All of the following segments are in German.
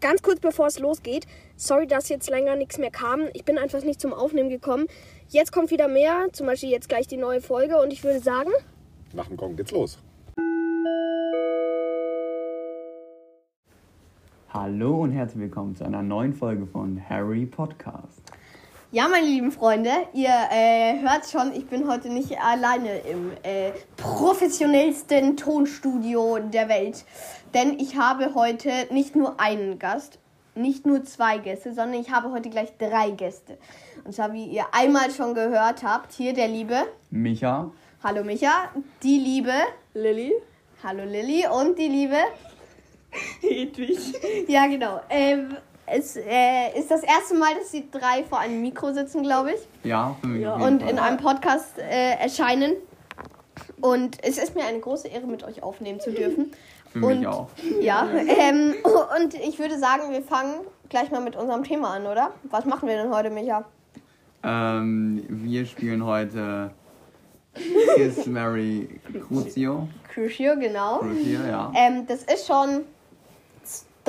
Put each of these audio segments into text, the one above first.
ganz kurz bevor es losgeht, sorry, dass jetzt länger nichts mehr kam. Ich bin einfach nicht zum Aufnehmen gekommen. Jetzt kommt wieder mehr, zum Beispiel jetzt gleich die neue Folge und ich würde sagen, Nach dem Gong geht's los. Hallo und herzlich willkommen zu einer neuen Folge von Harry Podcast. Ja, meine lieben Freunde, ihr äh, hört schon, ich bin heute nicht alleine im äh, professionellsten Tonstudio der Welt. Denn ich habe heute nicht nur einen Gast, nicht nur zwei Gäste, sondern ich habe heute gleich drei Gäste. Und zwar, wie ihr einmal schon gehört habt, hier der liebe, Micha, hallo Micha, die liebe, Lilly. hallo Lilly und die liebe, Hedwig. ja genau. Ähm, es äh, ist das erste Mal, dass die drei vor einem Mikro sitzen, glaube ich. ja, für mich Ja. und in einem Podcast äh, erscheinen. Und es ist mir eine große Ehre, mit euch aufnehmen zu dürfen. für und- mich auch. Ja, ähm, und ich würde sagen, wir fangen gleich mal mit unserem Thema an, oder? Was machen wir denn heute, Micha? Ähm, wir spielen heute Kiss Mary Crucio. Crucio, genau. Crucio, ja. Ähm, das ist schon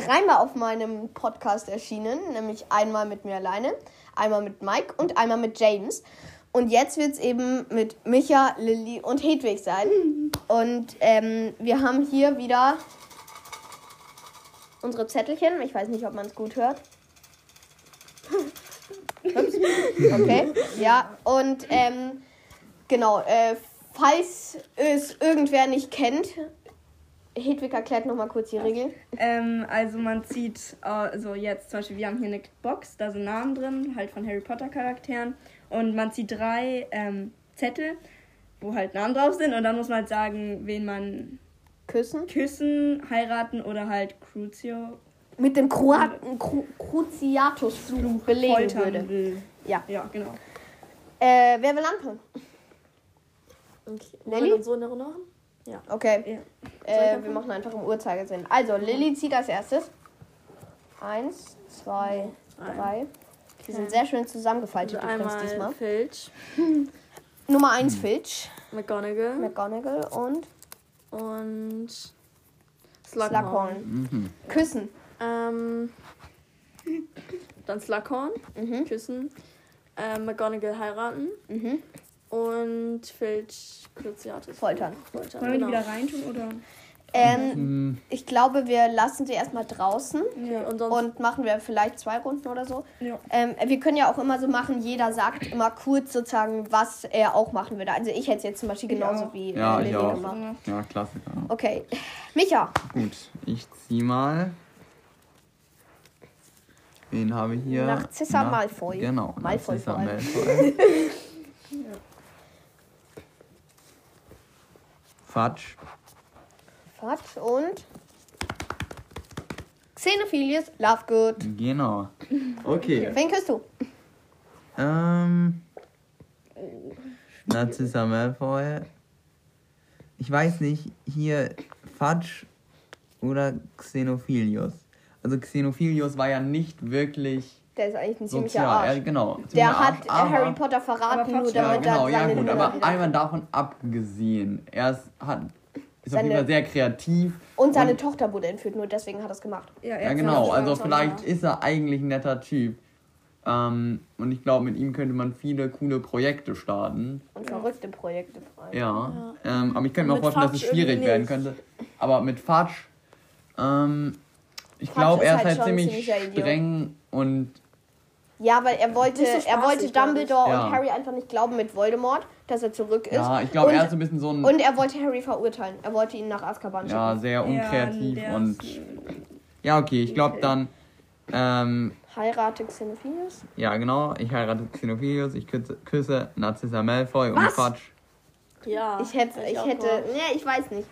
dreimal auf meinem Podcast erschienen, nämlich einmal mit mir alleine, einmal mit Mike und einmal mit James. Und jetzt wird es eben mit Micha, Lilly und Hedwig sein. Und ähm, wir haben hier wieder unsere Zettelchen. Ich weiß nicht, ob man es gut hört. Ups. Okay, ja. Und ähm, genau, äh, falls es irgendwer nicht kennt, Hedwig erklärt nochmal kurz die Regeln. Ähm, also man zieht, also jetzt zum Beispiel, wir haben hier eine Box, da sind Namen drin, halt von Harry Potter Charakteren. Und man zieht drei ähm, Zettel, wo halt Namen drauf sind. Und dann muss man halt sagen, wen man Küssen. küssen, heiraten oder halt Crucio Mit dem Kroaten Cru Cruciatus-Fluch belegen foltern würde. will. Ja. Ja, genau. Äh, wer will anfangen? Okay. Wollen wir dann so in der Machen? Okay. Ja. Äh, wir machen einfach im Uhrzeigersinn. Also, Lilly zieht als erstes. Eins, zwei, drei. Die sind sehr schön zusammengefaltet Also übrigens einmal diesmal. Filch, Nummer eins Filch, McGonagall McGonagall und und Slughorn. Slughorn. Mhm. Küssen. Ähm, dann Slughorn, Mhm. küssen, ähm, McGonagall heiraten Mhm. Und Filch Cruciatus. Foltern. Foltern. Wollen wir die genau. wieder reintun oder? Ähm, Mhm. ich glaube, wir lassen sie erstmal draußen Okay, und sonst und machen wir vielleicht zwei Runden oder so. Ja. Ähm, wir können ja auch immer so machen, jeder sagt immer kurz sozusagen, was er auch machen würde. Also ich hätte es jetzt zum Beispiel genauso auch. wie Ja, Lilly gemacht. Ja, Klassiker. Okay. Micha, Gut, ich zieh mal. Wen habe ich hier? Narcissa Na- Malfoy. Genau, Malfoy Narcissa. Malfoy. Fatsch. Fatsch und Xenophilius Lovegood. Genau. Okay. Wen küsst du? Ähm. Narcissa Malfoy. Ich weiß nicht, hier Fudge oder Xenophilius. Also Xenophilius war ja nicht wirklich Der ist eigentlich ein ziemlicher sozial. Ja, Arsch. genau. Der hat Arsch, aber- Harry Potter verraten, Aber nur Fatsch- Ja, damit genau, er ja seine gut, Hülle aber wieder- einmal davon abgesehen. Er ist, hat, ist auf Seine- jeden Fall sehr kreativ. Und seine und- Tochter wurde entführt, nur deswegen hat er es gemacht. Ja, Ja, genau. Also vielleicht ja. ist er eigentlich ein netter Typ. Ähm, und ich glaube, mit ihm könnte man viele coole Projekte starten. Und verrückte Projekte frei. Ja. Ähm, aber ich könnte mir auch vorstellen, dass es Fatsch schwierig werden könnte. Aber mit Fatsch, ähm, ich glaube, er ist halt halt ziemlich streng und Ja, weil er wollte, so er wollte. Dumbledore Ja. und Harry einfach nicht glauben mit Voldemort, dass er zurück ist. ja, ich glaube, und, er ist ein bisschen so ein und er wollte Harry verurteilen. Er wollte ihn nach Azkaban schicken. ja, sehr unkreativ der und ja, okay, ich glaube dann ähm, Heirate Xenophilius? ja, genau, ich heirate Xenophilius, ich küsse, küsse Narcissa Malfoy und Was? Fatsch. Ja. Ich hätte, ich ich hätte, nee, ich weiß nicht.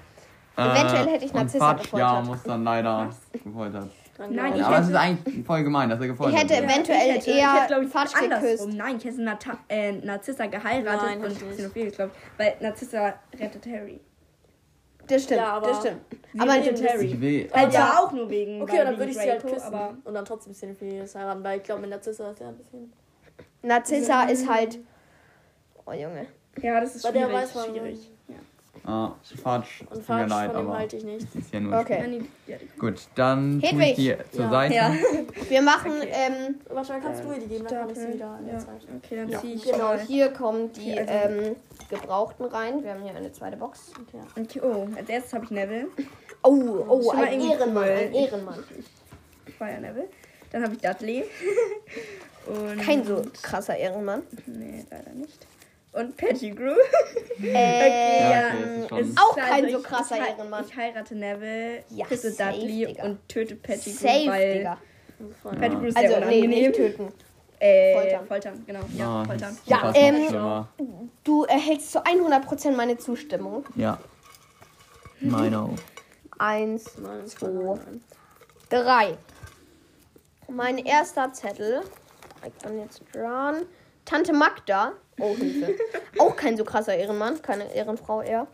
Eventuell hätte ich Äh, und Narcissa Fatsch, ja, gefoltert. muss dann leider gefoltert. Nein, genau. ich Ja, aber es hätte- ist eigentlich voll gemein, dass er gefoltert Ich hätte wird. eventuell ich hätte, eher ich hätte, ich, Fatsch geküsst. Nein, ich hätte Nata äh, Narzissa geheiratet Nein, und glaube ich. Weil Narzissa rettet Harry. Das stimmt, Ja, aber- das stimmt. Aber rettet Harry. Ich will, Halt Ja. ja auch nur wegen. Okay, weil dann würde ich sie halt küssen Aber und dann trotzdem Xenophilius heiraten, weil ich glaube, mit Narzissa ist ja ein bisschen... Narcissa ist halt. Oh Junge. ja, das ist Bei der schwierig. weiß man- schwierig. Ja. Ah, Fatsch. Und Tut mir Fatsch, leid, von dem aber halte ich nicht. das ist ja nur Okay. Die- ja, die- Gut, dann tue Hedwig. ich die zur Ja. Seite. Ja. Wir machen, ähm, Wahrscheinlich kannst du mir die geben, dann kann ich sie Stapel. wieder der Ja. Zeit. Okay, dann Ja. ziehe ich genau, mal. hier kommen die Okay, also- ähm, Gebrauchten rein. Wir haben hier eine zweite Box. Okay. Okay, oh, als erstes habe ich Neville. Oh, oh, Schon mal ein irgendwie Ehrenmann, cool. ein Ehrenmann. Fire Neville. Dann habe ich Dudley. Und Kein so krasser Ehrenmann. Nee, leider nicht. Und Pettigrew. Ähm, Ja, okay, ist Auch kein also so krasser ich, Ehrenmann. Ich heirate Neville, Ja, küsse Dudley Digga. und töte Pettigrew, safe, weil Digga. Pettigrew ist Also, sehr nee, nicht töten. äh, foltern. foltern. genau. Ja, Ah, foltern. Ja, ähm. Du erhältst zu 100% meine Zustimmung. Ja. Meine auch. Eins, zwei, drei. Mein erster Zettel. Ich kann jetzt dran. Tante Magda. Oh, Hilfe. Auch kein so krasser Ehrenmann. Keine Ehrenfrau eher.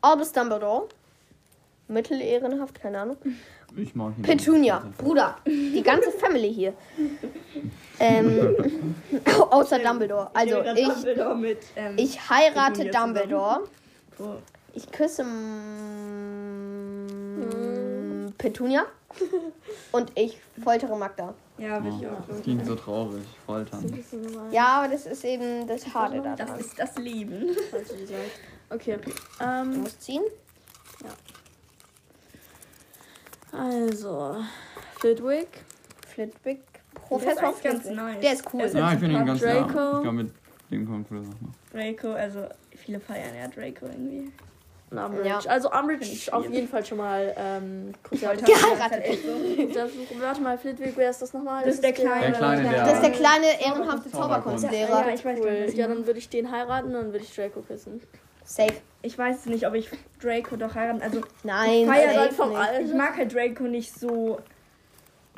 Albus Dumbledore. Mittelehrenhaft, keine Ahnung. Ich mag hier Petunia. Bruder. Die ganze Family hier. Ähm, außer Dumbledore. Also ich, Dumbledore mit. Ähm, ich heirate Petunia. Dumbledore. oh, Ich küsse mm, Petunia. Und ich foltere Magda. ja, Oh, ich auch. das klingt so traurig. Foltern. Ja, aber das ist eben das Schade Das daran. ist das Leben. Du. Okay. Du Ähm, musst ziehen. also, Flitwick, Flitwick. Der ist Professor ganz Flitwick. nice. Der ist cool. Ist Ja, ich finde ihn ganz Draco. ja. Ich glaube, mit dem kommt. Draco, also viele feiern ja Draco irgendwie. Und Umbridge. Ja. Also Umbridge ich auf jeden Fall schon mal ähm. Geheiratet. Das- Warte mal, Flitwick, wer ist das nochmal? Das ist der Kleine. Der Kleine, der- Das ist der kleine, ehrenhafte Zauberkunst. Zauberkunstlehrer. Ja, ich weiß Cool. Ja, dann würde ich den heiraten und dann würde ich Draco küssen. Safe. Ich weiß nicht, ob ich Draco doch heiraten. Also Nein, feier safe halt vom ich mag halt Draco nicht so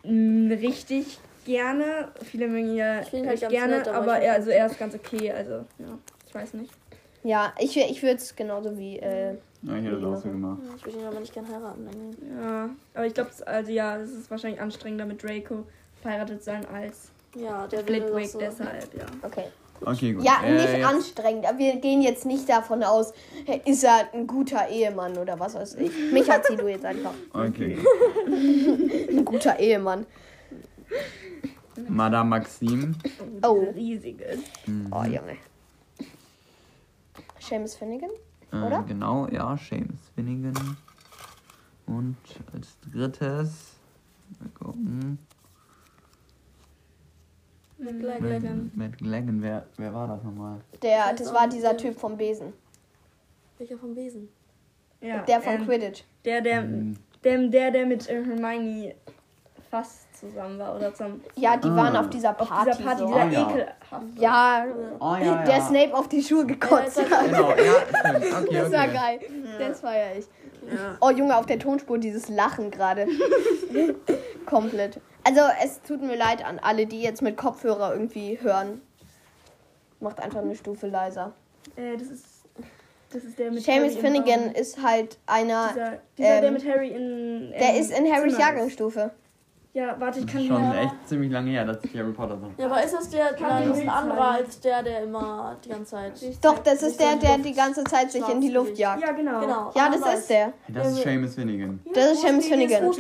mh, richtig gerne. Viele mögen ihn ja Ich halt gerne, nett, aber aber ich er, also er ist ganz okay. Also ja, ich weiß nicht. Ja, ich, ich würde es genauso wie. Äh, Ja, ich hätte das auch so gemacht. Ich würde ihn aber nicht gern heiraten. irgendwie. Ja, aber ich glaube, also ja, es ist wahrscheinlich anstrengender mit Draco verheiratet sein als Ja, der Flitwick so. deshalb, ja. okay. Okay, gut. Ja, Äh, nicht jetzt- anstrengend. Aber wir gehen jetzt nicht davon aus, ist er ein guter Ehemann oder was weiß ich. Mich hat sie du jetzt einfach. Okay. Ein guter Ehemann. Madame Maxime. Oh. Riesiges. Mhm. Oh, Junge. Seamus Finnegan? Äh, oder? Genau, ja, Seamus Finnegan. Und als drittes. Mal gucken. Mit Gleggen, wer, wer war das nochmal? Der, das war dieser wer. Typ vom Besen. Welcher vom Besen? Ja, Der von ähm, Quidditch. Der, der, Mhm. der, der, der mit äh, Hermione fast zusammen war oder zusammen Ja, die Ah. waren auf dieser auf Party. dieser Party, so. dieser Ah, ja. ekelhaft. Ja, Oh ja, der ja. Snape auf die Schuhe gekotzt Ja, hat. Genau, ja, stimmt. Okay, Das war geil. Das feier ich. Ja. Oh Junge, auf der Tonspur dieses Lachen gerade. Komplett. Also es tut mir leid an alle, die jetzt mit Kopfhörer irgendwie hören. Macht einfach eine Stufe leiser. Äh, das ist das ist der mit Seamus Harry Finnegan ist halt einer, dieser, dieser ähm, der mit Harry in der ähm, ist in Harrys Jahrgangsstufe. Ja, warte, ich kann schon echt ziemlich lange her, dass ich Harry Potter so. Ja, aber ist das der, nein, das ist ein anderer als der, der immer die ganze Zeit. Doch, das ist der, der die ganze Zeit sich in die Luft jagt. Ja, genau. Genau. Ja, das ist der. Das ist Seamus Finnegan. Das ist Seamus Finnegan.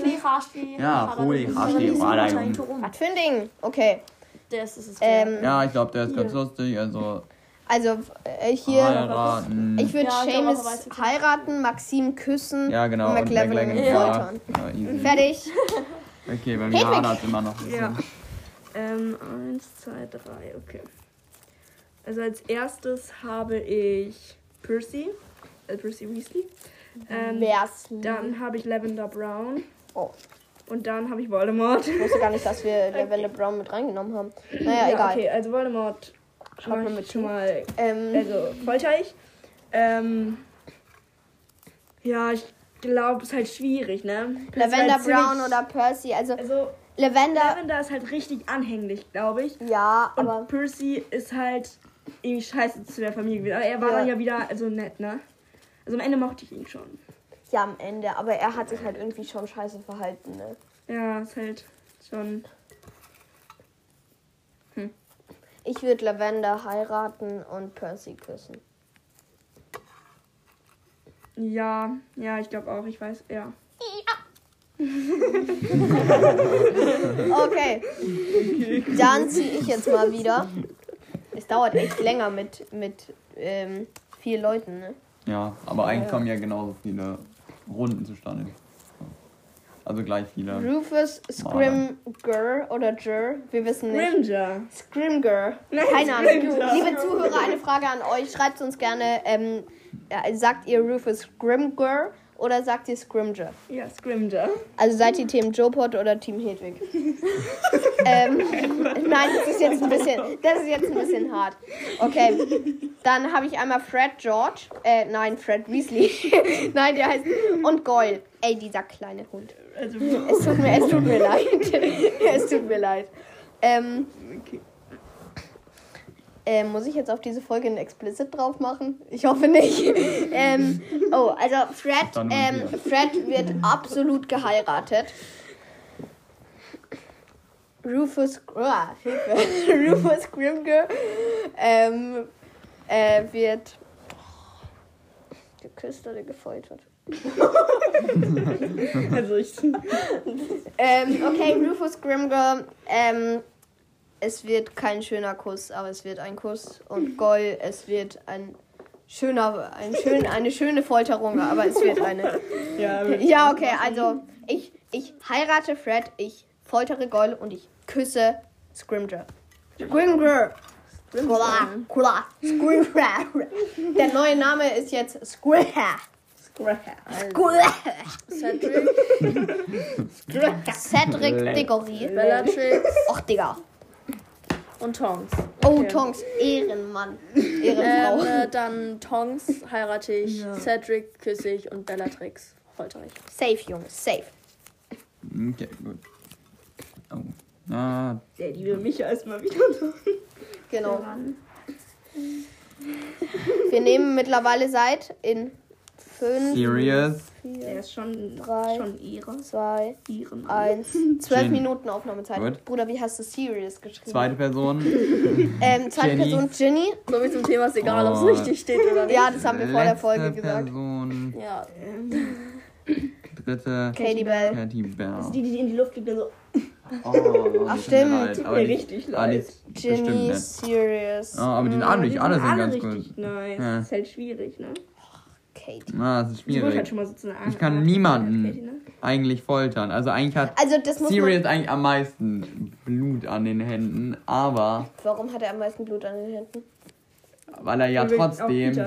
Ja, Junge. Hashli, Was für ein Ding? Okay. Der ist, es. Ähm, Ja, ich glaube, der ist ganz lustig. Also, Also äh, hier, heiraten. ich würde Ja, Seamus heiraten, Maxim küssen ja, genau. und McLaggen, foltern. ja. ja. Fertig. Okay, bei mir hadert immer noch ein bisschen. Ja. Ähm, eins, zwei, drei, okay. Also als erstes habe ich Percy, äh, Percy Weasley. Ähm, Wär's. dann habe ich Lavender Brown. Oh. Und dann habe ich Voldemort. Ich wusste gar nicht, dass wir Lavender Brown mit reingenommen haben. Naja, egal. okay, also Voldemort mach man mit schon mal, Ähm, also folter ich. Ähm, ja, ich glaube, es ist halt schwierig, ne? Percy Lavender halt Brown oder Percy. Also Also, Lavender, Lavender ist halt richtig anhänglich, glaube ich. ja, Und aber Percy ist halt irgendwie scheiße zu der Familie gewesen. Aber er war Ja. dann ja wieder also nett, ne? Also am Ende mochte ich ihn schon. ja am Ende. Aber er hat sich halt irgendwie schon scheiße verhalten. Ne? Ja, ist halt schon. Ich würde Lavender heiraten und Percy küssen. Ja, ja, ich glaube auch. Ich weiß, ja. Okay. Dann ziehe ich jetzt mal wieder. Es dauert echt länger mit, mit ähm, vier Leuten, ne? Ja, aber eigentlich Ja. kommen ja genauso viele Runden zustande. Also gleich viele. Rufus Scrimger oder Jur, wir wissen nicht. Scrimger. Nein, Keine Ahnung. Scrimger. Liebe Zuhörer, eine Frage an euch. Schreibt uns gerne, ähm, ja, sagt ihr Rufus Scrimger oder sagt ihr Scrimger? Ja, Scrimger. Also seid ihr Team Jopot oder Team Hedwig? ähm, nein, das ist jetzt ein bisschen, das ist jetzt ein bisschen hart. Okay, dann habe ich einmal Fred George, äh, nein, Fred Weasley, nein, der heißt und Goyle. Ey, dieser kleine Hund. Also, Es tut mir, es tut mir leid, es tut mir leid. Ähm, okay. Äh, muss ich jetzt auf diese Folge ein Explicit drauf machen? Ich hoffe nicht. ähm, oh, also Fred, ähm, Fred wird absolut geheiratet. Rufus, Hilfe. Rufus Grimger ähm, äh, wird geküsst oder gefoltert. also ich. Ähm, okay, Rufus Grimger, ähm, es wird kein schöner Kuss, aber es wird ein Kuss. Und Goll, es wird ein schöner, ein schön, eine schöne Folterung, aber es wird eine. Ja, Ja, okay, also ich, ich heirate Fred, ich foltere Goll und ich küsse Scrimger. Scrimger! Skula, Skula, Scrimger. Der neue Name ist jetzt Scrimger. Cedric, Cedric Diggory. Bellatrix Och, Digga. Und Tongs. Oh, Tonks, Ehrenmann. Ehrenfrau. Ähm, äh, dann Tongs heirate ich, Cedric küsse ich und Bellatrix foltere ich. safe, Junge, safe. Okay, gut. Oh. Ah, Der liebe Micha ist mal wieder dran. Genau. Wir nehmen mittlerweile seit in 5, serious. Der ist schon, Drei. schon ihre. 2, Ihren. 1, 12 Jenny. Minuten Aufnahmezeit. Gut. Bruder, wie hast du Serious geschrieben? Zweite Person. Ähm, zweite Jenny. Person, Ginny. So wie zum Thema ist egal, ob Oh. es richtig steht oder nicht. Ja, das haben wir vor der Letzte Folge gesagt. Person. Ja. Dritte. Katie Bell. Katie Bell. Die, die in die Luft fliegt, dann so. Oh, Ach, stimmt. Tut mir die- richtig ah, leid. bestimmt Ginny. Serious. Oh, aber die sind alle, die alle sind ganz richtig gut. nice. Ja. Ist halt schwierig, ne? Katie. Ah, das ist Sie wurde halt schwierig. schon mal so zu einer Ich kann Art- niemanden Katie, ne? eigentlich foltern. Also eigentlich hat Also, das Sirius eigentlich am meisten Blut an den Händen, aber Warum hat er am meisten Blut an den Händen? weil er ja trotzdem die. so.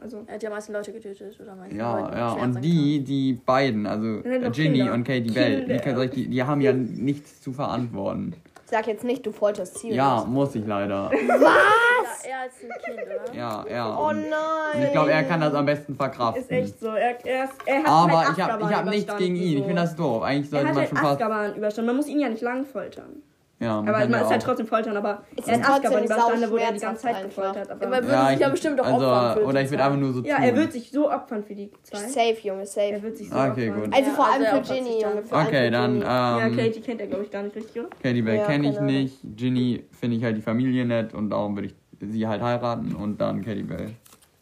Also, Er hat ja am meisten Leute getötet oder meisten Ja, Leute ja, und die, die beiden, also Ginny Kinder. und Katie Bell, die, Kinder. die, die haben ja nichts zu verantworten. Sag jetzt nicht, du folterst Serious. Ja, muss ich leider. kann. Ja, er als ein Kind, oder? Ja, ja. Oh nein. und ich glaube, er kann das am besten verkraften. ist echt so. Er, er, ist, er hat Aber halt ich habe ich hab nichts gegen ihn. Ich so. finde das doof. Eigentlich Er sollte hat man halt schon fast. Azkaban überstanden. Man muss ihn ja nicht lang foltern. Ja, man Aber man ja ist halt trotzdem foltern, aber Es er ist trotzdem überstanden, da wurde er die ganze Zeit einfach. gefoltert. Ja, Aber man würde sich ja bestimmt auch also, opfern für Oder die ich würde einfach nur so ja, tun. er wird sich so opfern für die zwei. Safe, Junge, Er safe. wird sich so Okay, opfern. gut. Also Ja, vor also allem er für Ginny. Junge. Allem Okay, für dann Ginny. Ja, ähm, Katie kennt er, glaube ich, gar nicht richtig, oder? Katie Bell Ja, kenne ich nicht. Ginny finde ich halt die Familie nett und darum würde ich sie halt heiraten und dann Katie Bell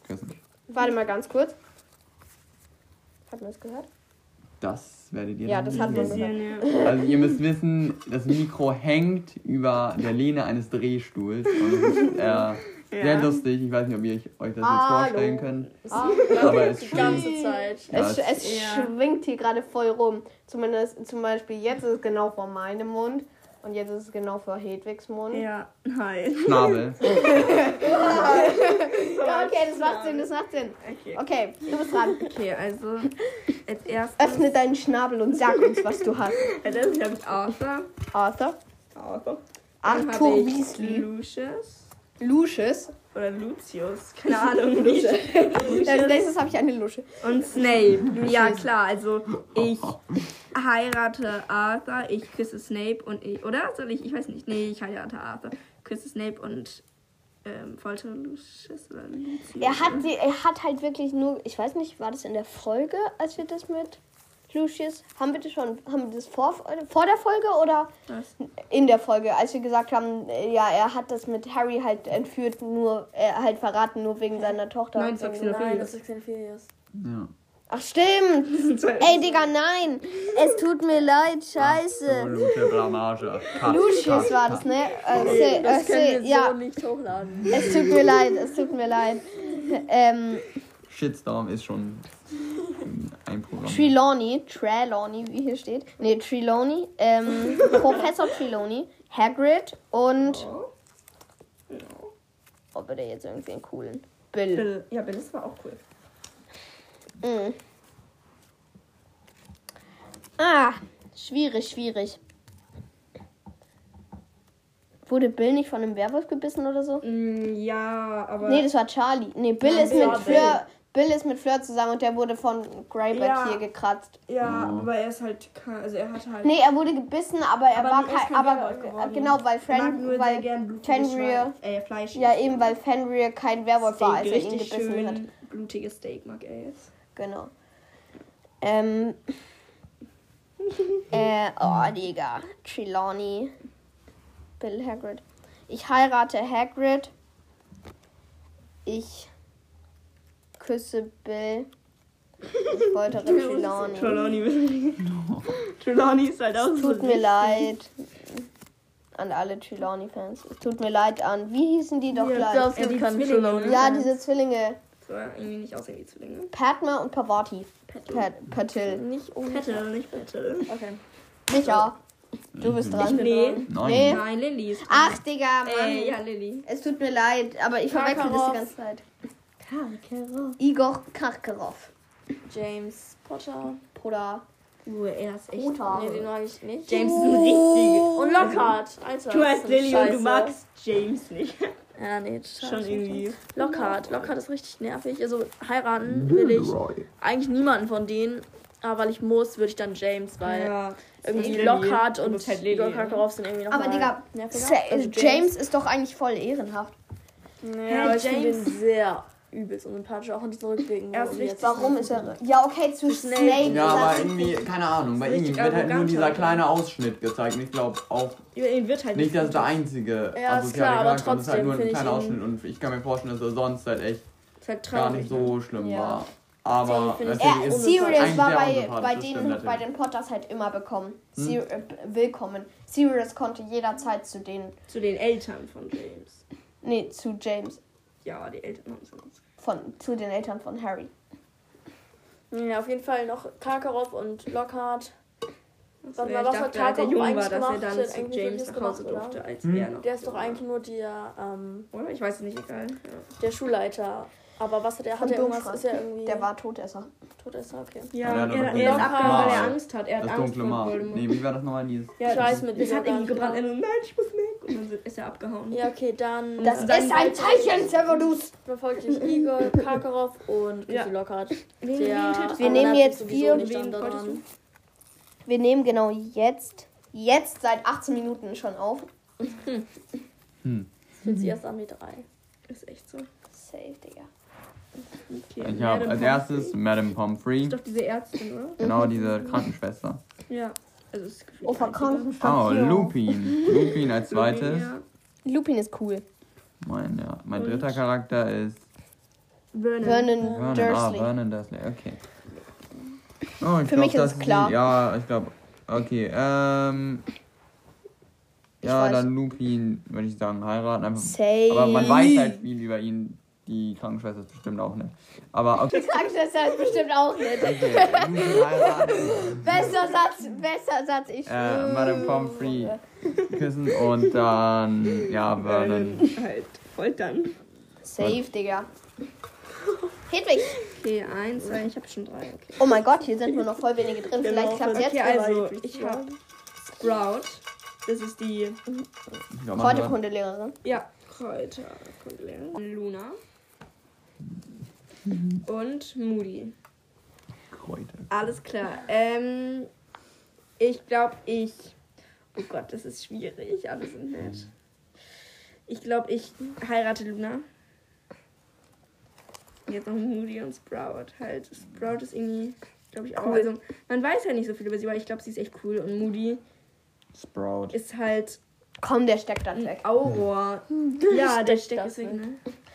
küssen. Warte mal ganz kurz. Hat man das gehört? Das werdet ihr Ja, dann das hat man sehen. gehört. Also ihr müsst wissen, das Mikro hängt über der Lehne eines Drehstuhls und ist äh, sehr lustig. Ich weiß nicht, ob ihr euch das jetzt Hallo. vorstellen könnt. Ah, Aber es Die ganze Zeit. Ja, es, es- es Ja. schwingt hier gerade voll rum. Zumindest zum Beispiel jetzt ist es genau vor meinem Mund und jetzt ist es genau vor Hedwigs Mund. Ja, hi. Schnabel. Ja, okay, das macht Sinn, das macht Sinn. Okay. Okay, du bist dran. Okay, also als erstes, Öffne deinen Schnabel und sag uns, was du hast. als erstes habe ich Arthur. Arthur. Arthur. Arthur Weasley. Lucius. Lucius. Oder Lucius. Keine Ahnung. wie. Als nächstes habe ich eine Lusche. Und Snape. Ja, klar. Also ich heirate Arthur, ich küsse Snape und ich. Oder? Soll ich? Ich weiß nicht. Nee, ich heirate Arthur, küsse Snape und ähm, foltere Lucius oder Lucius. Er hat, er hat halt wirklich nur, ich weiß nicht, war das in der Folge, als wir das mit Lucius, haben wir das schon, haben wir das vor, vor der Folge oder Was? in der Folge, als wir gesagt haben, äh, ja, er hat das mit Harry halt entführt, nur, er halt verraten, nur wegen seiner Tochter. Nein, das. Nein, das ist Xenophilius. Ja. Ach, stimmt. Ey, Digga, nein. Es tut mir leid, scheiße. Absolute Blamage. Cut, Lucius cut, war das, ne? Äh, Das äh, können wir ja, so nicht hochladen. es tut mir leid, es tut mir leid. Ähm, Shitstorm ist schon ein Programm. Trelawney, Trelawney, wie hier steht. Ne, Trelawney, ähm, Professor Trelawney, Hagrid und. Oh, bitte jetzt irgendwie einen coolen. Bill. Bill. Ja, Bill, das war auch cool. Mhm. Ah, schwierig, schwierig. Wurde Bill nicht von einem Werwolf gebissen oder so? Mm, ja, aber. Nee, das war Charlie. Nee, Bill Ja, ist Bill mit Fleur. Bill ist mit Fleur zusammen und der wurde von Greyback Ja. hier gekratzt. ja, aber er ist halt. kein- Also er hatte halt. Nee, er wurde gebissen, aber er Aber war kein. kein Aber Werwolf geworden. genau, weil Fran, weil Fenrir. Äh, Fleisch. Ja, eben weil Fenrir kein Werwolf war, als er ihn richtig gebissen schön hat. blutiges Steak mag er jetzt. Genau. Ähm. äh, oh, Digga. Trelawney. Bill Hagrid. Ich heirate Hagrid. Ich küsse Bill. Ich foltere Trelawney. Trelawney. Trelawney ist halt auch so. Tut mir leid. An alle Trelawney-Fans. Es tut mir leid an. Wie hießen die doch Ja, gleich? das Ja, die Trelawney. ne? Ja, diese Zwillinge. So irgendwie nicht aussehen wie Zwillinge. Padma und Pavati. Pat Patil. Nicht um. Petal, nicht Petal. Okay. Micha. Du bist dran. Nee. Nein. Nee. Nein, Lilly ist dran. Ach, Digga, Mann. Äh, ja, Lilly. Es tut mir leid, aber ich verwechsel das die ganze Zeit. Igor Karkaroff. James Potter. Bruder. Uh, er ist echt. Bruder. Nee, den mag ich nicht. James ist ein richtiger. Und Lockhart. Alter. Du heißt Lilly und du magst James nicht. Ja, nee. Schon irgendwie. Lockhart. Lockhart ist richtig nervig. Also heiraten will ich eigentlich niemanden von denen. Aber weil ich muss, würde ich dann James, weil Ja. irgendwie Lilly. Lockhart und bist halt Igor ne? Karkaroff sind irgendwie noch Aber Digga, Also James. ist doch eigentlich voll ehrenhaft. Ja, aber ich finde James. ihn sehr übelst unsympathisch, auch in diesen Rückblicken. Er jetzt- Warum ist er. Ja, okay, zu Snape. Snape. Ja, er aber irgendwie, keine Ahnung, bei ihm wird halt nur dieser kleine Ausschnitt gezeigt. Und ich glaube auch Über ihn wird halt nicht, dass der einzige Ja, ist klar, aber Charakter ist, halt trotzdem nur ein finde ich kleiner Ausschnitt. Und ich kann mir vorstellen, dass er sonst halt echt ist halt gar nicht so schlimm Ja. war. Aber Er, es Sirius war sehr bei, bei, stimmt bei den Potters halt immer bekommen. Sir, äh, willkommen. Sirius konnte jederzeit zu den. Zu den Eltern von James. Nee, zu James. Ja, die Eltern haben es uns. Von, zu den Eltern von Harry. Ja, auf jeden Fall noch Karkaroff und Lockhart. Warte Ja, mal, was hat dachte, er Karkaroff jung war, eigentlich dass er gemacht? dann Der hat zu eigentlich James nach gemacht, Hause oder? durfte, als Hm. er noch. Der ist doch eigentlich nur der, ähm. Oder? Ich weiß es nicht, egal. Ja. der Schulleiter. Aber was hat er? Hat er irgendwas? Ist er irgendwie. Der war Todesser. Todesser, okay. Ja, Ja, der er, hat er ist noch abgehauen, weil er. Angst hat. Er hat Das Angst dunkle vor Mal. Voldemort. Nee, wie war das nochmal? Ja, ich weiß mit Das hat nicht gebrannt. Nein, ich muss. Und dann ist er abgehauen. Ja, okay, dann. Das dann ist ein Zeichen, Severus! Dann folgt ich Igor, Karkaroff und Chrissy Ja. Lockhart. Wen- Der? Wir nehmen jetzt vier. Wir nehmen genau jetzt, jetzt seit 18 Minuten schon auf. Jetzt erst an die drei. Ist echt so. Safe, Digga. Okay. Ich habe als erstes Madame Pomfrey. Ist doch diese Ärztin, oder? Genau, diese Krankenschwester. Ja. Also es ist gefühlt Oh, die einzige. Oh. Lupin. Lupin als zweites. Ja. Lupin ist cool. Mein, ja. mein Und? dritter Charakter ist Vernon. Vernon Vernon. Ah, Dursley. Vernon Dursley, okay. Oh, ich Für glaub, mich ist das es klar. Ja, ich glaube. Okay, ähm. Ich Ja, weiß. dann Lupin, würde ich sagen, heiraten. Einfach, Safe. aber man weiß halt viel über ihn. Die Krankenschwester ist bestimmt auch nicht. Aber okay, Krankenschwester ist bestimmt auch nicht. okay. Besser Satz, besser Satz. Ich Äh, Madame Pomfrey küssen und dann, ja. Vernon halt foltern. Safe, Digga. Hedwig. Okay, eins, zwei, ich habe schon drei. Okay. Oh mein Gott, hier sind nur noch voll wenige drin. Vielleicht klappt es jetzt. Okay, also ich habe Sprout. Das ist die Kräuterkundelehrerin. ja, Kräuterkundelehrerin. Luna. Und Moody. Kräuter. Alles klar. Ähm, ich glaube, ich. Oh Gott, das ist schwierig. Alle sind nett. Ich glaube, ich heirate Luna. Jetzt noch Moody und Sprout. Halt, Sprout ist irgendwie, glaube ich, auch. Cool. Also, man weiß ja nicht so viel über sie, aber ich glaube, sie ist echt cool. Und Moody Sprout. ist halt Komm, der steckt dann ein weg. Auror. Ja, der Steckt Steck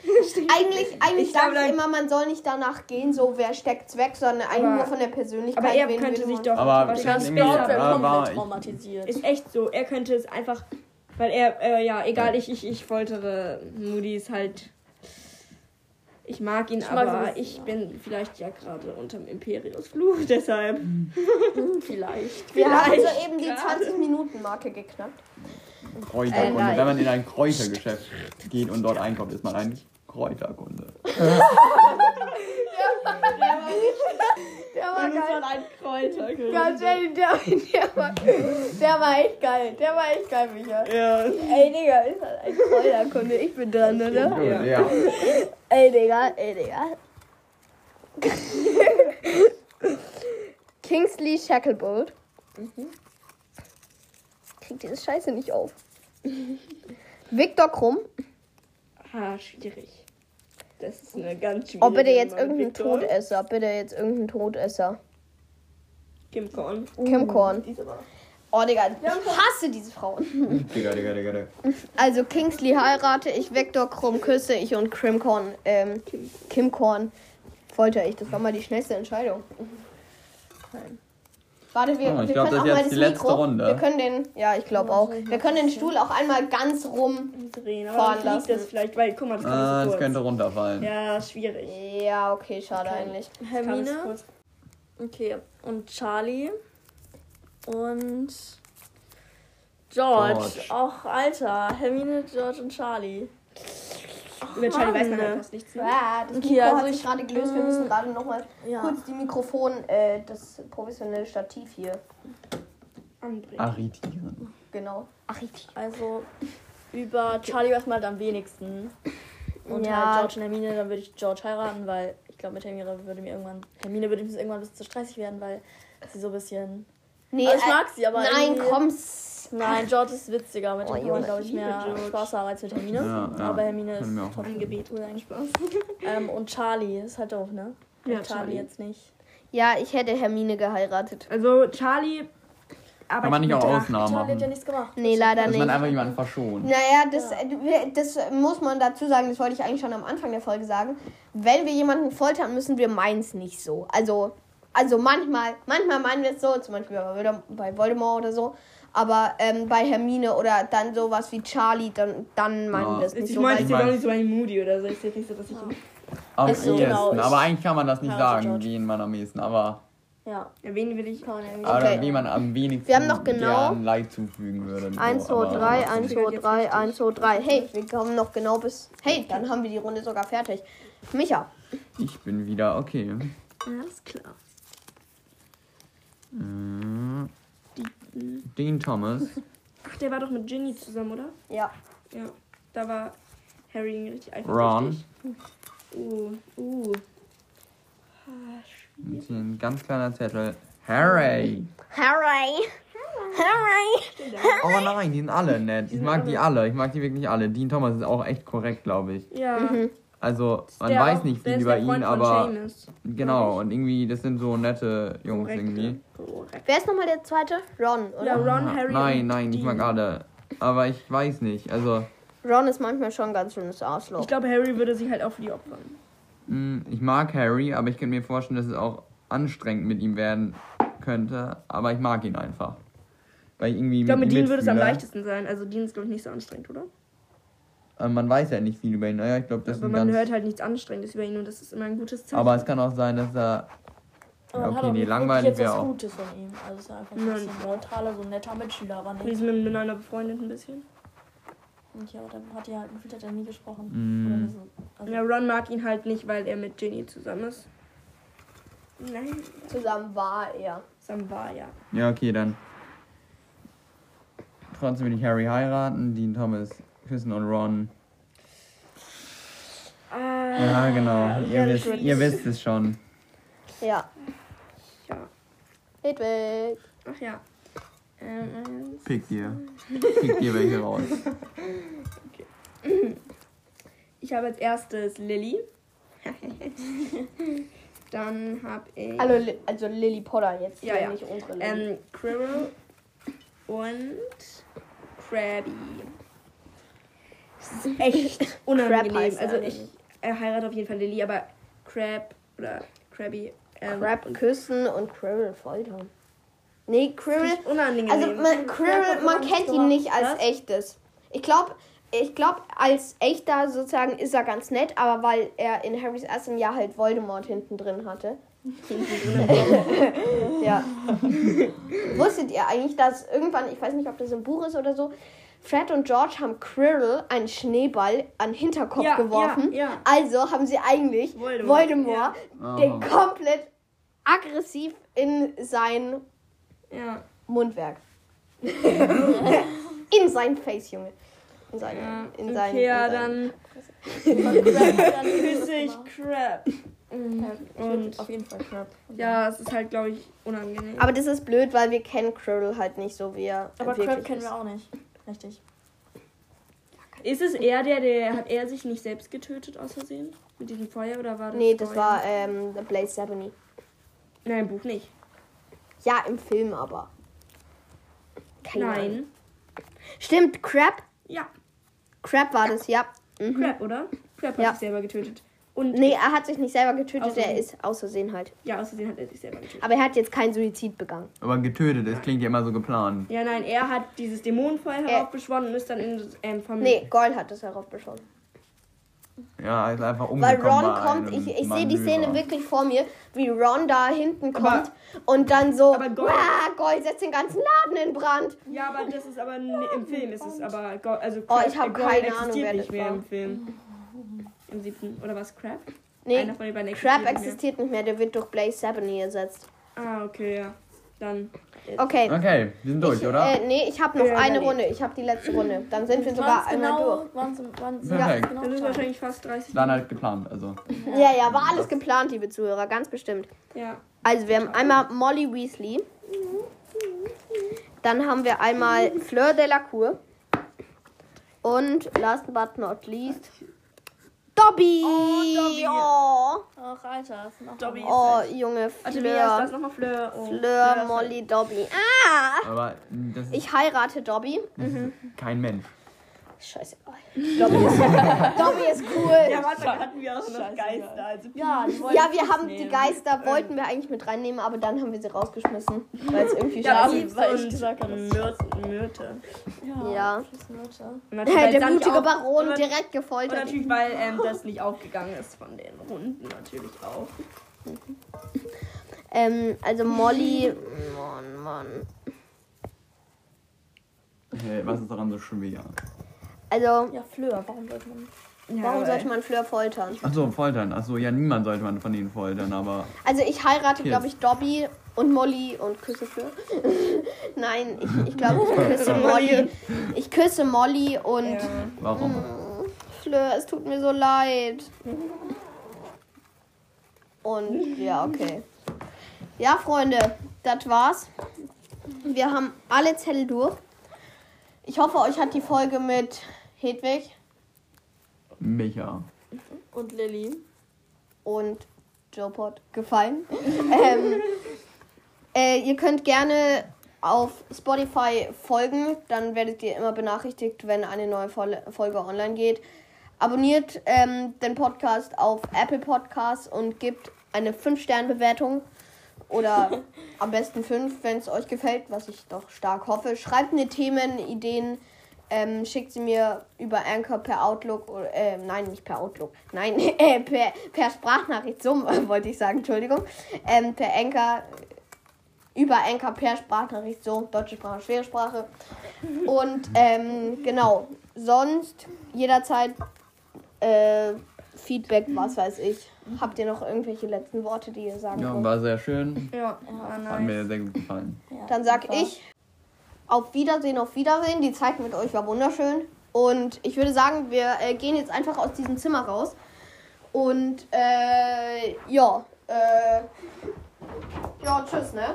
eigentlich eigentlich Ich ich dann- immer, man soll nicht danach gehen, so wer steckt's weg, sondern eigentlich Aber- nur von der Persönlichkeit. Aber er wen könnte sich doch Aber wahrscheinlich später. komplett traumatisiert. Ist echt so. Er könnte es einfach. Weil er, äh, ja, egal, ich, ich, ich foltere Moody ist halt. Ich mag ihn, Ich mag aber sowieso, ich bin vielleicht ja gerade unterm Imperius-Fluch, deshalb. Hm, vielleicht. Wir haben Vielleicht soeben die gerade. 20-Minuten-Marke geknackt. Kräuterkunde. Äh. Wenn man in ein Kräutergeschäft geht und dort einkauft, ist man ein Kräuterkunde. Der war geil. ein Kräuter. Ganz ehrlich, der, der, war, der war echt geil. Der war echt geil, Micha. Ja. Ey, Digga, ist halt ein Kräuterkunde. Ich bin dran, oder? Ja. ja. Ey, Digga, ey, Digga. Kingsley Shacklebolt. Kriegt diese Scheiße nicht auf. Victor Krumm. Ah, schwierig. Das ist eine ganz schwierige Oh, bitte jetzt irgendein Victor. Todesser. Bitte jetzt irgendein Todesser. Kim Korn. Kim Korn. Diese war- Oh, Digga, ich hasse diese Frauen. Digga, Digga, Digga, Digga. Also Kingsley heirate ich, Vector Krumm küsse ich und Krimkorn, ähm, Kim Korn folter ich. Das war mal die schnellste Entscheidung. Warte, wir, Oh, ich wir glaub, können das auch ist mal das die letzte Mikro. Runde. Wir können den, ja, ich glaube auch. Wir können den Stuhl auch einmal ganz rum. drehen. Fahren lassen. das vielleicht, weil, guck mal, das kann Ah, so das könnte runterfallen. Ja, schwierig. Ja, okay, schade eigentlich. Kann es Hermine. Okay. Und Charlie. Und. George. George. Auch Alter. Hermine, George und Charlie. Über Charlie weiß man halt fast nichts. Ne? Ja, das Okay, Mikro also hat sich ich- gerade gelöst. Wir müssen gerade nochmal Ja. kurz die Mikrofon, äh, das professionelle Stativ hier. Anbringen. Arretieren. Genau. Ach, richtig. Also über Charlie weiß man halt am wenigsten. Und Ja. halt George und Hermine, dann würde ich George heiraten, weil ich glaube, mit Hermine würde mir irgendwann. Hermine würde mir irgendwann ein bisschen zu stressig werden, weil sie so ein bisschen. Nee, Also ich äh, mag sie, aber. Nein, irgendwie- komm. s- Nein, George ist witziger. Mit Oh, dem kann man, glaube ich, mehr George. Spaß haben als mit Hermine. Ja, ja. Aber Hermine ist auch trotzdem Gebet. cool eigentlich. Spaß. Ähm, und Charlie ist halt doof, ne? Ja, Charlie, Charlie. jetzt nicht. Ja, ich hätte Hermine geheiratet. Also, Charlie. Aber Kann man nicht auch. Ausnahmen Charlie hat ja machen? nichts gemacht. Nee, leider Dass nicht. man einfach jemanden verschont. Naja, das, äh, das muss man dazu sagen, das wollte ich eigentlich schon am Anfang der Folge sagen. Wenn wir jemanden foltern, müssen wir meins nicht so. Also, also manchmal, manchmal meinen wir es so, zum Beispiel bei Voldemort oder so. Aber ähm, bei Hermine oder dann sowas wie Charlie, dann, dann meinen Ja. wir es nicht Ich so. meine, es ist jetzt auch nicht so bei Moody oder so. Ist jetzt nicht so, dass ich. Am Ist so, ehesten. genau, ich- aber eigentlich kann man das nicht sagen, George. wen man am ehesten. Aber, Ja, wen will ich? aber Okay. wen man am wenigsten Wir haben noch genau- gern Leid zufügen würde. So, 1, 2, aber- 3, 1, 2, jetzt 3, richtig. 1, 2, 3. Hey, wir kommen noch genau bis. Hey, dann haben wir die Runde sogar fertig. Micha. Ich bin wieder okay. Alles klar. Äh, Dean Thomas. Ach, der war doch mit Ginny zusammen, oder? Ja. Ja. Da war Harry richtig Ron. eifersüchtig. Uh, uh. Ah, Und hier ein ganz kleiner Zettel. Harry. Harry. Harry. Oh nein, die sind alle nett. Ich mag die alle. Ich mag die wirklich alle. Dean Thomas ist auch echt korrekt, glaube ich. Ja. Also, man Der weiß auch- nicht viel über ihn, aber Seamus. genau. Und irgendwie, das sind so nette Jungs Korrekt, irgendwie. Korrekt. Wer ist nochmal der zweite? Ron, oder? Ja, Ron, Harry Nein, und nein, ich Dean. mag alle. Aber ich weiß nicht. Also, Ron ist manchmal schon ein ganz schönes Arschloch. Ich glaube, Harry würde sich halt auch für die opfern. mh, ich mag Harry, aber ich könnte mir vorstellen, dass es auch anstrengend mit ihm werden könnte. Aber ich mag ihn einfach. Weil ich irgendwie Ich glaube, mit ihm Dean würde es am leichtesten sein. Also Dean ist, glaube ich, nicht so anstrengend, oder? Aber man weiß ja nicht viel über ihn. Naja, ich glaube, das ist Aber ein man ganz... hört halt nichts Anstrengendes über ihn und das ist immer ein gutes Zeichen. Aber es kann auch sein, dass er... Aber Ja, okay, nee, langweilig wäre auch. Gutes von ihm. Also es ist einfach ein Nein. bisschen neutraler, so ein netter Mitschüler, aber die nicht. sind miteinander befreundet ein bisschen. Und ja, dann hat er halt gefühlt, hat er nie gesprochen. Mm. Oder so. Also, Ja, Ron mag ihn halt nicht, weil er mit Ginny zusammen ist. Nein, Zusammen war er. Sam war ja. Ja, okay, dann. Trotzdem will ich Harry heiraten, Dean Thomas küssen und Ron. Ah, Ja, genau. Ihr wisst, ihr wisst es schon. Ja. Ja. Hedwig. Ach ja. Ähm, Pick dir. Pick dir welche raus. ich habe als erstes Lilly. Dann habe ich Also, Li- also Lily Potter jetzt. Ja, ja. Nicht unsere Lily. ähm, Quirrell und Krabby. Das ist echt unangenehm. also ich er heirate auf jeden Fall Lily, aber Crab oder Krabby. Ähm, Crab küssen und Quirrell foltern. Nee, Quirrell. Unangenehm. Also man, Quirrell, man kennt ihn nicht als echtes. Ich glaube, ich glaube, als echter sozusagen ist er ganz nett, aber weil er in Harrys erstem Jahr halt Voldemort hinten drin hatte. ja. Wusstet ihr eigentlich, dass irgendwann, ich weiß nicht, ob das im Buch ist oder so, Fred und George haben Quirrell einen Schneeball an den Hinterkopf Ja, geworfen. ja, ja. Also haben sie eigentlich Voldemort, Voldemort, ja. den Oh. komplett aggressiv in sein Ja. Mundwerk. in sein Face, Junge. In seine, ja. in okay, sein, ja, in sein, dann küsse ich Crab. Und auf jeden Fall Crab. Ja, es ist halt, glaube ich, unangenehm. Aber das ist blöd, weil wir kennen Quirrell halt nicht so, wie er Aber Crab kennen wir auch nicht. Richtig. ist es er, der, der, hat er sich nicht selbst getötet aus Versehen? Mit diesem Feuer oder war das Nee, das war ähm, Blaze Sebony. Nein, im Buch nicht. Ja, im Film aber. Keine Ahnung. Nein. Stimmt, Crab. Ja, Crab war das, ja. Mhm. Crab, oder? Crab hat Ja. sich selber getötet. Und Nee, er hat sich nicht selber getötet, er ist aus Versehen halt. ja, aus Versehen hat er sich selber getötet. Aber er hat jetzt keinen Suizid begangen. Aber getötet, das klingt ja immer so geplant. Ja, nein, er hat dieses Dämonenfeuer heraufbeschworen und ist dann in ähm, vom Nee, Goyle hat das heraufbeschworen. Ja, ist einfach Weil umgekommen. Ron bei kommt, ich, ich sehe die. Szene wirklich vor mir, wie Ron da hinten Aber- kommt und dann so, aber Goyle- "Wah, Goyle setzt den ganzen Laden in Brand. Ja, aber das ist aber im Film ist es aber also Oh, ich hab Goyle keine Ahnung, existiert wer nicht das mehr war. im Film. Im siebten oder was Crab? Nee, Einer von den beiden Crab existiert nicht mehr, der wird durch Blaze Sebony ersetzt. Ah, okay, ja. Dann Okay. Okay, wir sind durch, ich, oder? Äh, nee, ich habe noch Ja, eine nee. Runde. Ich habe die letzte Runde. Dann sind wir sogar Waren's einmal genau, durch. Waren's, waren's Perfekt. genau das ist wahrscheinlich fast 30 Dann halt geplant, also. Ja, ja, war alles geplant, liebe Zuhörer, ganz bestimmt. Ja. Also, wir haben einmal Molly Weasley. Dann haben wir einmal Fleur Delacour. Und last but not least, Dobby. Oh, Dobby. Oh, Ach, Alter. Das sind auch Dobby ist oh, Junge, Warte, wer ist das Fleur. nochmal? Fleur. Oh, Fleur, ist Molly, Dobby. Ah! Aber das ist Ich heirate Dobby. kein Mensch. Scheiße. Dobby ist, Dobby ist cool. Ja, warte, hatten wir auch noch Geister. Also Ja, die Ja, wir haben die nehmen. Geister, wollten wir eigentlich mit reinnehmen, aber dann haben wir sie rausgeschmissen, weil es irgendwie ja, scheiße Piep weil ich und gesagt habe, Myrte. Myrte. Ja. Ja. Und weil Der auch- Baron und, direkt und gefoltert. natürlich, weil ähm, das nicht aufgegangen ist von den Runden natürlich auch. Ähm, also Molly. Mann, Mann. Hey, was ist daran so schwer? Also, Ja, Fleur, warum sollte man. warum Ja, sollte man Fleur foltern? Achso, foltern. Achso, ja, niemand sollte man von ihnen foltern, aber. Also, ich heirate, glaube ich, Dobby und Molly und küsse Fleur. Nein, ich, ich glaube, ich küsse Molly. Ich küsse Molly und. Ja. Warum? Fleur, es tut mir so leid. Und ja, okay. Ja, Freunde, das war's. Wir haben alle Zettel durch. Ich hoffe, euch hat die Folge mit Hedwig Micha. Und Lilly. und Jopot gefallen. ähm, äh, ihr könnt gerne auf Spotify folgen, dann werdet ihr immer benachrichtigt, wenn eine neue Fol Folge online geht. Abonniert ähm, den Podcast auf Apple Podcasts und gebt eine 5-Sterne-Bewertung. Oder am besten 5, wenn es euch gefällt, was ich doch stark hoffe. Schreibt mir Themen, Ideen, ähm, schickt sie mir über Anchor per Outlook. Oder, äh, nein, nicht per Outlook. Nein, äh, per, per Sprachnachricht, so wollte ich sagen, Entschuldigung. Ähm, per Anchor, über Anchor per Sprachnachricht, so, deutsche Sprache, schwere Sprache. Und ähm, genau, sonst jederzeit äh, Feedback, was weiß ich. Habt ihr noch irgendwelche letzten Worte, die ihr sagen Ja, wollt? war sehr schön. Ja, war Hat nice. mir sehr gut gefallen. Ja, Dann sag super. ich auf Wiedersehen, auf Wiedersehen. Die Zeit mit euch war wunderschön. Und ich würde sagen, wir äh, gehen jetzt einfach aus diesem Zimmer raus. Und äh, ja, äh, ja, tschüss, ne?